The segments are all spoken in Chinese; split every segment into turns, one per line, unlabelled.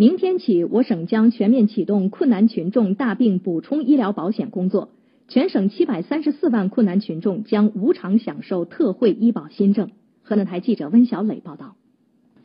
明天起，我省将全面启动困难群众大病补充医疗保险工作，全省七百三十四万困难群众将无偿享受特惠医保新政。河南台记者温小磊报道。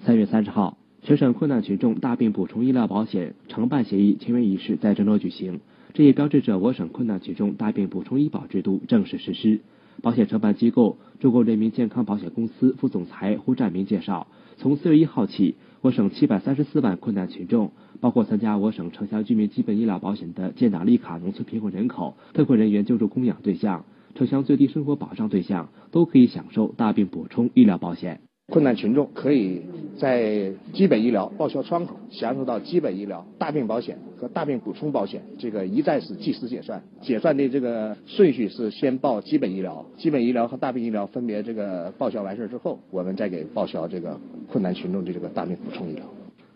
三月三十号，全省困难群众大病补充医疗保险承办协议签约仪式在郑州举行，这也标志着我省困难群众大病补充医保制度正式实施。保险承办机构中国人民健康保险公司副总裁胡占明介绍，从四月一号起，我省七百三十四万困难群众，包括参加我省城乡居民基本医疗保险的建档立卡农村贫困人口、特困人员救助供养对象、城乡最低生活保障对象，都可以享受大病补充医疗保险。
困难群众可以在基本医疗报销窗口享受到基本医疗、大病保险和大病补充保险，这个一站式计时结算，结算的这个顺序是先报基本医疗，基本医疗和大病医疗分别这个报销完事之后，我们再给报销这个困难群众的这个大病补充医疗。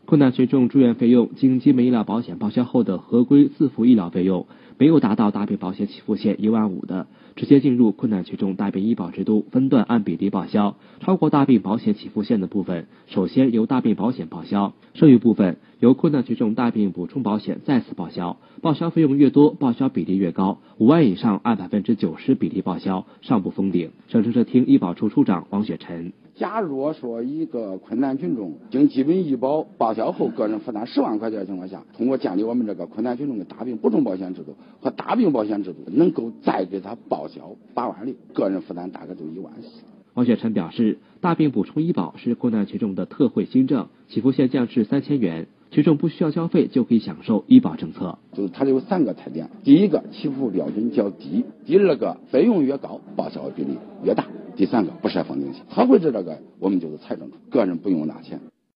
困难群众住院费用经基本医疗保险报销后的合规自付医疗费用，没有达到大病保险起付线一万五的，直接进入困难群众大病医保制度，分段按比例报销。超过大病保险起付线的部分，首先由大病保险报销，剩余部分由困难群众大病补充保险再次报销。报销费用越多，报销比例越高。五万以上按百分之九十比例报销，上不封顶。省政策厅医保处处长王雪晨。
假如说一个困难群众经基本医保报销后，个人负担十万块钱的情况下，通过建立我们这个困难群众的大病补充保险制度和大病保险制度，能够再给他报销八万六，个人负担大概就一万四。
王雪晨表示，大病补充医保是困难群众的特惠新政，起付线降至三千元，群众不需要交费就可以享受医保政策。
就是它有三个特点：第一个，起付标准较低；第二个，费用越高，报销比例越大。第三个不设封顶线，他会知这个，我们就是财政个人不用拿钱。